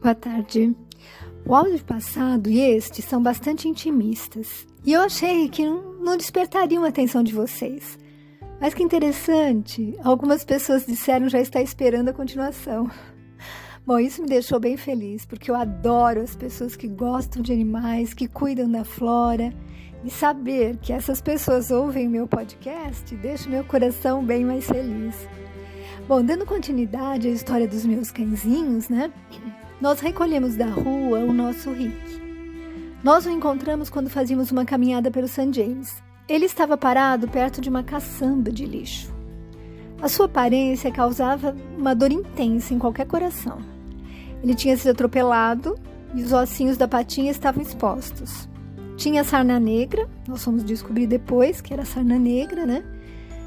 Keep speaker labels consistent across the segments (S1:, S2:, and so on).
S1: Boa tarde. O áudio passado e este são bastante intimistas. E eu achei que não despertariam a atenção de vocês. Mas que interessante, algumas pessoas disseram já está esperando a continuação. Bom, isso me deixou bem feliz, porque eu adoro as pessoas que gostam de animais, que cuidam da flora. E saber que essas pessoas ouvem meu podcast deixa meu coração bem mais feliz. Bom, dando continuidade à história dos meus cãezinhos, né? Nós recolhemos da rua o nosso Rick. Nós o encontramos quando fazíamos uma caminhada pelo St. James. Ele estava parado perto de uma caçamba de lixo. A sua aparência causava uma dor intensa em qualquer coração. Ele tinha sido atropelado e os ossinhos da patinha estavam expostos. Tinha sarna negra, nós fomos descobrir depois que era sarna negra, né?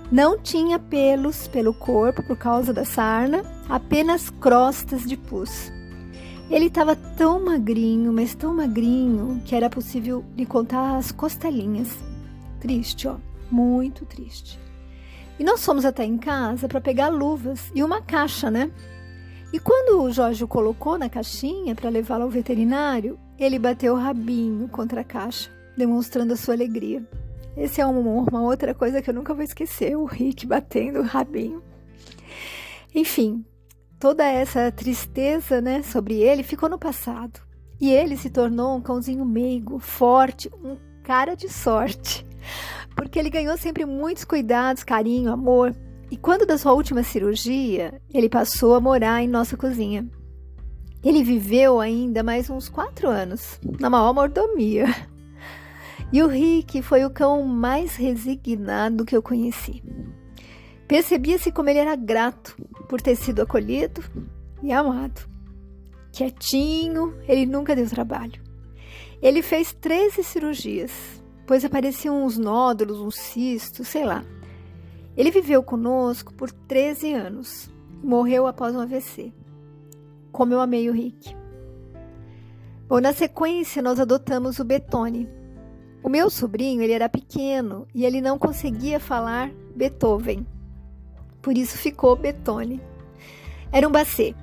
S1: Não tinha pelos pelo corpo por causa da sarna, apenas crostas de pus. Ele estava tão magrinho, mas tão magrinho, que era possível lhe contar as costelinhas. Triste, ó, muito triste. E nós fomos até em casa para pegar luvas e uma caixa, né? E quando o Jorge o colocou na caixinha para levá-lo ao veterinário, ele bateu o rabinho contra a caixa, demonstrando a sua alegria. Esse é uma, uma outra coisa que eu nunca vou esquecer, o Rick batendo o rabinho. Enfim, toda essa tristeza né, sobre ele ficou no passado. E ele se tornou um cãozinho meigo, forte, um cara de sorte. Porque ele ganhou sempre muitos cuidados, carinho, amor. E quando da sua última cirurgia, ele passou a morar em nossa cozinha. Ele viveu ainda mais uns quatro anos, na maior mordomia. E o Rick foi o cão mais resignado que eu conheci. Percebia-se como ele era grato por ter sido acolhido e amado. Quietinho, ele nunca deu trabalho. Ele fez 13 cirurgias, pois apareciam uns nódulos, uns cistos, sei lá. Ele viveu conosco por 13 anos morreu após um AVC. Como eu amei o Rick. Bom, na sequência, nós adotamos o Betone. O meu sobrinho, ele era pequeno e ele não conseguia falar Beethoven por isso ficou Betone. Era um bacê.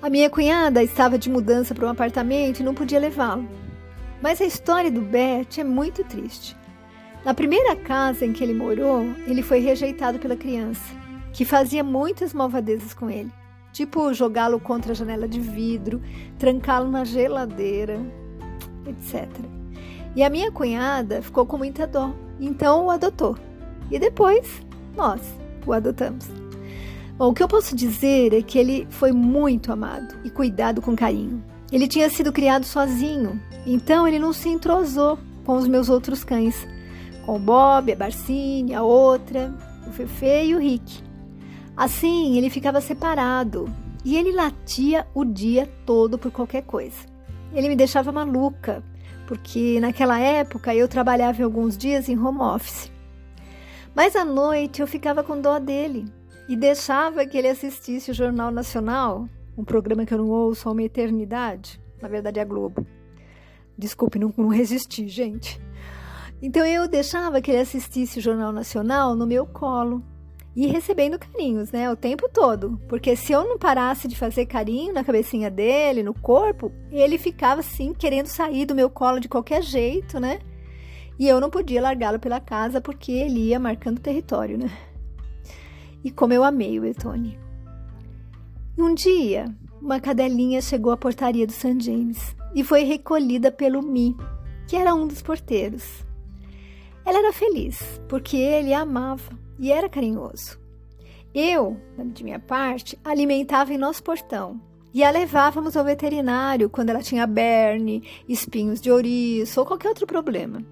S1: A minha cunhada estava de mudança para um apartamento e não podia levá-lo. Mas a história do Bet é muito triste. Na primeira casa em que ele morou, ele foi rejeitado pela criança, que fazia muitas malvadezas com ele, tipo jogá-lo contra a janela de vidro, trancá-lo na geladeira, etc. E a minha cunhada ficou com muita dó, então o adotou. E depois, nós o adotamos. Bom, o que eu posso dizer é que ele foi muito amado e cuidado com carinho. Ele tinha sido criado sozinho, então ele não se entrosou com os meus outros cães, com o Bob, a Barcine, a outra, o Fefe e o Rick. Assim, ele ficava separado e ele latia o dia todo por qualquer coisa. Ele me deixava maluca, porque naquela época eu trabalhava alguns dias em home office. Mas à noite eu ficava com dó dele e deixava que ele assistisse o Jornal Nacional, um programa que eu não ouço há uma eternidade. Na verdade, é a Globo. Desculpe, não, não resisti, gente. Então eu deixava que ele assistisse o Jornal Nacional no meu colo e recebendo carinhos, né, o tempo todo. Porque se eu não parasse de fazer carinho na cabecinha dele, no corpo, ele ficava assim querendo sair do meu colo de qualquer jeito, né? E eu não podia largá-lo pela casa porque ele ia marcando território, né? E como eu amei o Etone. Um dia, uma cadelinha chegou à portaria do St. James e foi recolhida pelo Mi, que era um dos porteiros. Ela era feliz porque ele a amava e era carinhoso. Eu, de minha parte, alimentava em nosso portão e a levávamos ao veterinário quando ela tinha berne, espinhos de ouriço ou qualquer outro problema.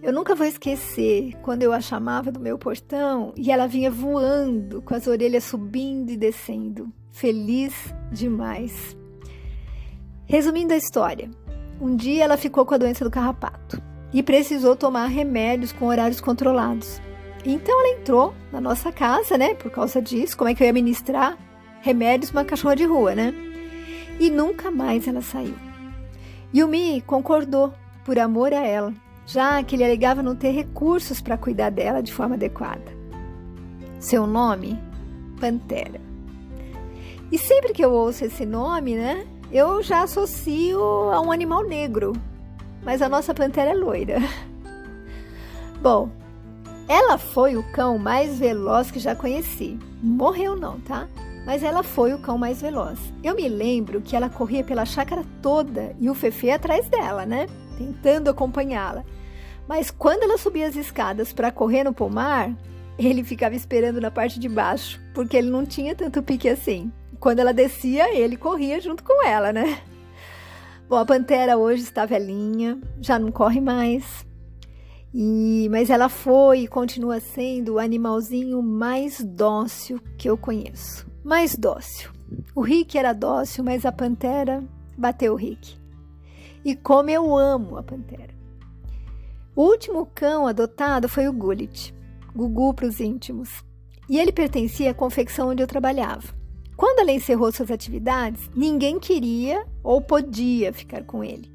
S1: Eu nunca vou esquecer quando eu a chamava do meu portão e ela vinha voando, com as orelhas subindo e descendo, feliz demais. Resumindo a história, um dia ela ficou com a doença do carrapato e precisou tomar remédios com horários controlados. Então ela entrou na nossa casa, né? Por causa disso, como é que eu ia ministrar remédios uma cachorra de rua, né? E nunca mais ela saiu. Yumi concordou por amor a ela já que ele alegava não ter recursos para cuidar dela de forma adequada. Seu nome? Pantera. E sempre que eu ouço esse nome, né, eu já associo a um animal negro, mas a nossa pantera é loira. Bom, ela foi o cão mais veloz que já conheci. Morreu não, tá? Mas ela foi o cão mais veloz. Eu me lembro que ela corria pela chácara toda e o Fefe atrás dela, né? Tentando acompanhá-la. Mas quando ela subia as escadas para correr no pomar, ele ficava esperando na parte de baixo, porque ele não tinha tanto pique assim. Quando ela descia, ele corria junto com ela, né? Bom, a pantera hoje está velhinha, já não corre mais. E, mas ela foi e continua sendo o animalzinho mais dócil que eu conheço. Mais dócil. O Rick era dócil, mas a pantera bateu o Rick. E como eu amo a pantera. O último cão adotado foi o Gullit, Gugu para os íntimos. E ele pertencia à confecção onde eu trabalhava. Quando ela encerrou suas atividades, ninguém queria ou podia ficar com ele.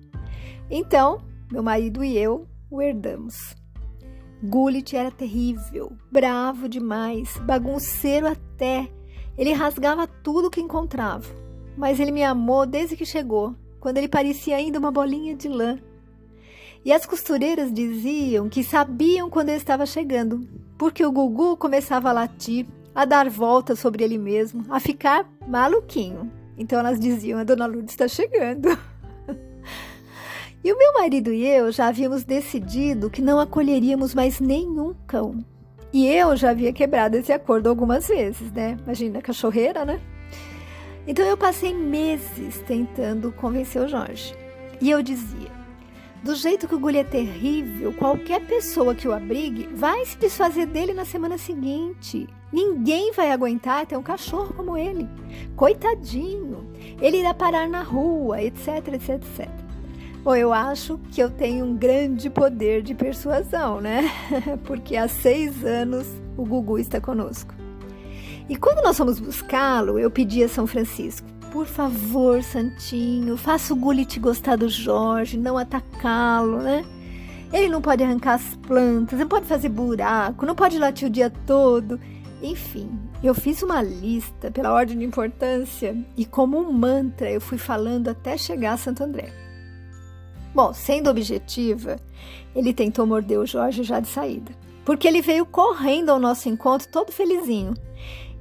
S1: Então, meu marido e eu o herdamos. Gullit era terrível, bravo demais, bagunceiro até. Ele rasgava tudo que encontrava. Mas ele me amou desde que chegou, quando ele parecia ainda uma bolinha de lã. E as costureiras diziam que sabiam quando eu estava chegando, porque o Gugu começava a latir, a dar voltas sobre ele mesmo, a ficar maluquinho. Então elas diziam: a dona Lourdes está chegando. E o meu marido e eu já havíamos decidido que não acolheríamos mais nenhum cão. E eu já havia quebrado esse acordo algumas vezes, né? Imagina, cachorreira, né? Então eu passei meses tentando convencer o Jorge. E eu dizia: do jeito que o Gulli é terrível, qualquer pessoa que o abrigue vai se desfazer dele na semana seguinte. Ninguém vai aguentar ter um cachorro como ele. Coitadinho. Ele irá parar na rua, etc, etc, etc. Bom, eu acho que eu tenho um grande poder de persuasão, né? Porque há seis anos o Gugu está conosco. E quando nós fomos buscá-lo, eu pedi a São Francisco: por favor, Santinho, faça o Gullit gostar do Jorge, não atacá-lo, né? Ele não pode arrancar as plantas, não pode fazer buraco, não pode latir o dia todo. Enfim, eu fiz uma lista pela ordem de importância e, como um mantra, eu fui falando até chegar a Santo André. Bom, sendo objetiva, ele tentou morder o Jorge já de saída, porque ele veio correndo ao nosso encontro todo felizinho.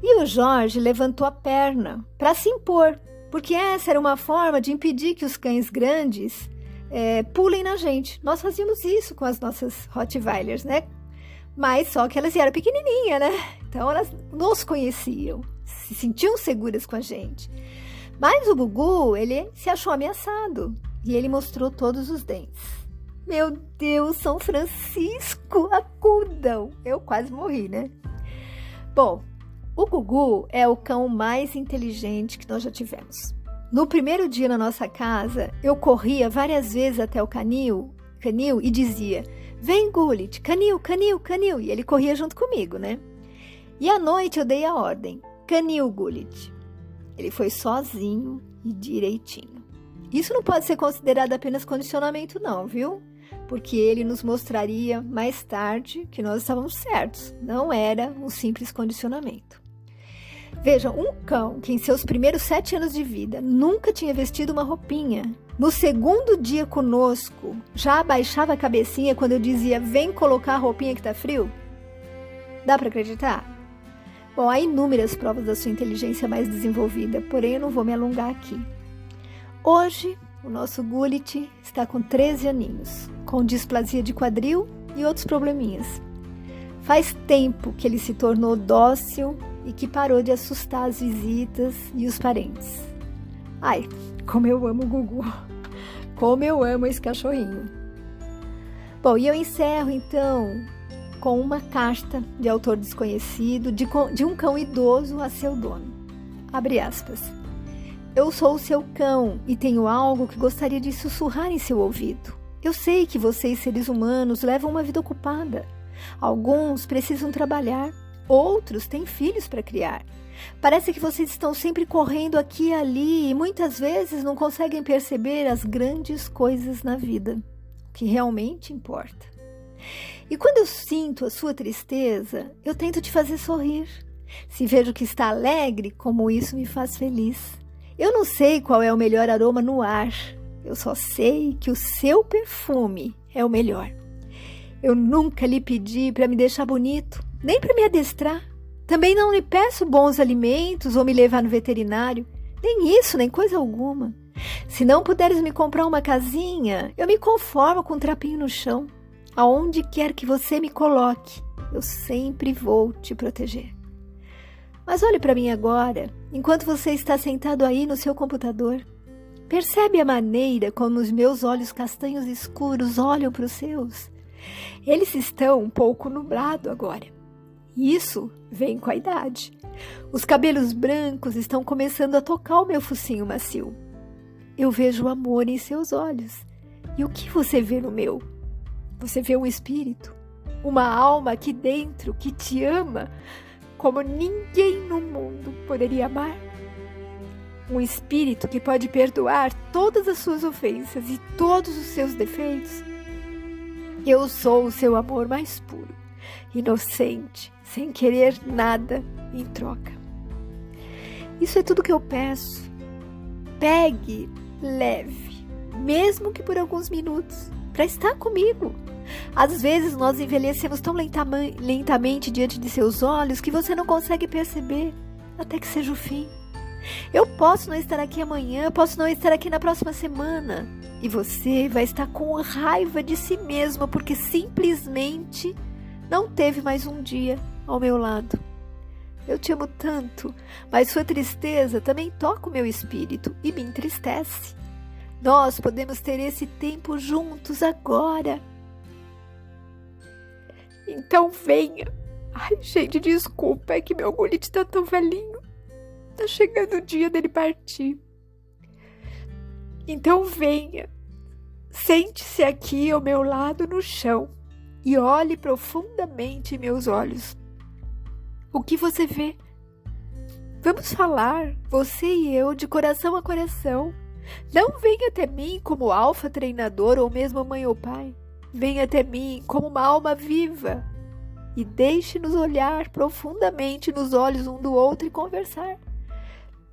S1: E o Jorge levantou a perna para se impor, porque essa era uma forma de impedir que os cães grandes é, pulem na gente. Nós fazíamos isso com as nossas Rottweilers, né? Mas só que elas eram pequenininhas, né? Então elas nos conheciam, se sentiam seguras com a gente. Mas o Gugu, ele se achou ameaçado e ele mostrou todos os dentes. Meu Deus, São Francisco, acudam! Eu quase morri, né? Bom, o Gugu é o cão mais inteligente que nós já tivemos. No primeiro dia na nossa casa, eu corria várias vezes até o canil, canil e dizia: Vem, Gullit, canil, canil, canil. E ele corria junto comigo, né? E à noite eu dei a ordem: Canil, Gullit. Ele foi sozinho e direitinho. Isso não pode ser considerado apenas condicionamento, não, viu? Porque ele nos mostraria mais tarde que nós estávamos certos, não era um simples condicionamento. Veja, um cão que em seus primeiros sete anos de vida nunca tinha vestido uma roupinha, no segundo dia conosco já abaixava a cabecinha quando eu dizia: Vem colocar a roupinha que tá frio? Dá para acreditar? Bom, há inúmeras provas da sua inteligência mais desenvolvida, porém eu não vou me alongar aqui. Hoje, o nosso Gullit está com 13 aninhos, com displasia de quadril e outros probleminhas. Faz tempo que ele se tornou dócil e que parou de assustar as visitas e os parentes. Ai, como eu amo o Gugu! Como eu amo esse cachorrinho! Bom, e eu encerro então com uma carta de autor desconhecido de, de um cão idoso a seu dono. Abre aspas. Eu sou o seu cão e tenho algo que gostaria de sussurrar em seu ouvido. Eu sei que vocês, seres humanos, levam uma vida ocupada. Alguns precisam trabalhar, outros têm filhos para criar. Parece que vocês estão sempre correndo aqui e ali e muitas vezes não conseguem perceber as grandes coisas na vida, o que realmente importa. E quando eu sinto a sua tristeza, eu tento te fazer sorrir. Se vejo que está alegre, como isso me faz feliz. Eu não sei qual é o melhor aroma no ar, eu só sei que o seu perfume é o melhor. Eu nunca lhe pedi para me deixar bonito, nem para me adestrar. Também não lhe peço bons alimentos ou me levar no veterinário, nem isso, nem coisa alguma. Se não puderes me comprar uma casinha, eu me conformo com um trapinho no chão. Aonde quer que você me coloque, eu sempre vou te proteger. Mas olhe para mim agora, enquanto você está sentado aí no seu computador. Percebe a maneira como os meus olhos castanhos escuros olham para os seus? Eles estão um pouco nublados agora. Isso vem com a idade. Os cabelos brancos estão começando a tocar o meu focinho macio. Eu vejo o amor em seus olhos. E o que você vê no meu? Você vê um espírito, uma alma aqui dentro que te ama como ninguém no mundo poderia amar. Um espírito que pode perdoar todas as suas ofensas e todos os seus defeitos. Eu sou o seu amor mais puro, inocente, sem querer nada em troca. Isso é tudo que eu peço. Pegue leve, mesmo que por alguns minutos, para estar comigo. Às vezes nós envelhecemos tão lentamente diante de seus olhos que você não consegue perceber até que seja o fim. Eu posso não estar aqui amanhã, posso não estar aqui na próxima semana. E você vai estar com raiva de si mesma porque simplesmente não teve mais um dia ao meu lado. Eu te amo tanto, mas sua tristeza também toca o meu espírito e me entristece. Nós podemos ter esse tempo juntos agora. Então venha. Ai, gente, desculpa, é que meu Gullit tá tão velhinho. Tá chegando o dia dele partir. Então venha. Sente-se aqui ao meu lado no chão e olhe profundamente em meus olhos. O que você vê? Vamos falar, você e eu, de coração a coração. Não venha até mim como alfa treinador ou mesmo mãe ou pai. Venha até mim como uma alma viva e deixe-nos olhar profundamente nos olhos um do outro e conversar.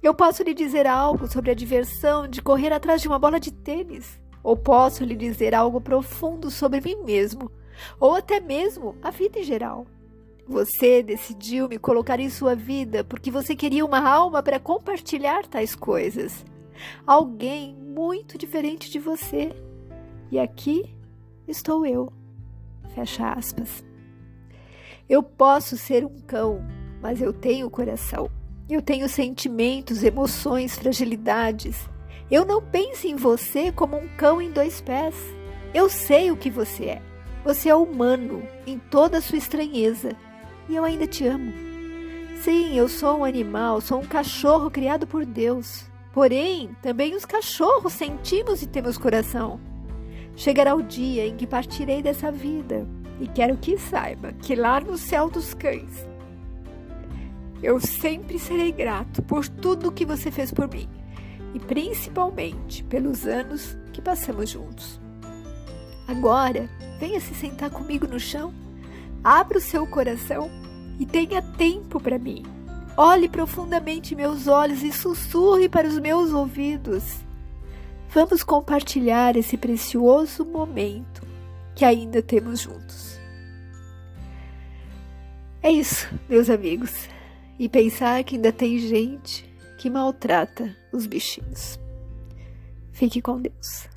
S1: Eu posso lhe dizer algo sobre a diversão de correr atrás de uma bola de tênis, ou posso lhe dizer algo profundo sobre mim mesmo, ou até mesmo a vida em geral. Você decidiu me colocar em sua vida porque você queria uma alma para compartilhar tais coisas. Alguém muito diferente de você. E aqui estou eu. Fecha aspas. Eu posso ser um cão, mas eu tenho coração. Eu tenho sentimentos, emoções, fragilidades. Eu não penso em você como um cão em dois pés. Eu sei o que você é. Você é humano em toda a sua estranheza e eu ainda te amo. Sim, eu sou um animal, sou um cachorro criado por Deus. Porém, também os cachorros sentimos e temos coração. Chegará o dia em que partirei dessa vida e quero que saiba que lá no céu dos cães eu sempre serei grato por tudo que você fez por mim e principalmente pelos anos que passamos juntos. Agora, venha se sentar comigo no chão Abra o seu coração e tenha tempo para mim. Olhe profundamente meus olhos e sussurre para os meus ouvidos. Vamos compartilhar esse precioso momento que ainda temos juntos. É isso, meus amigos. E pensar que ainda tem gente que maltrata os bichinhos. Fique com Deus.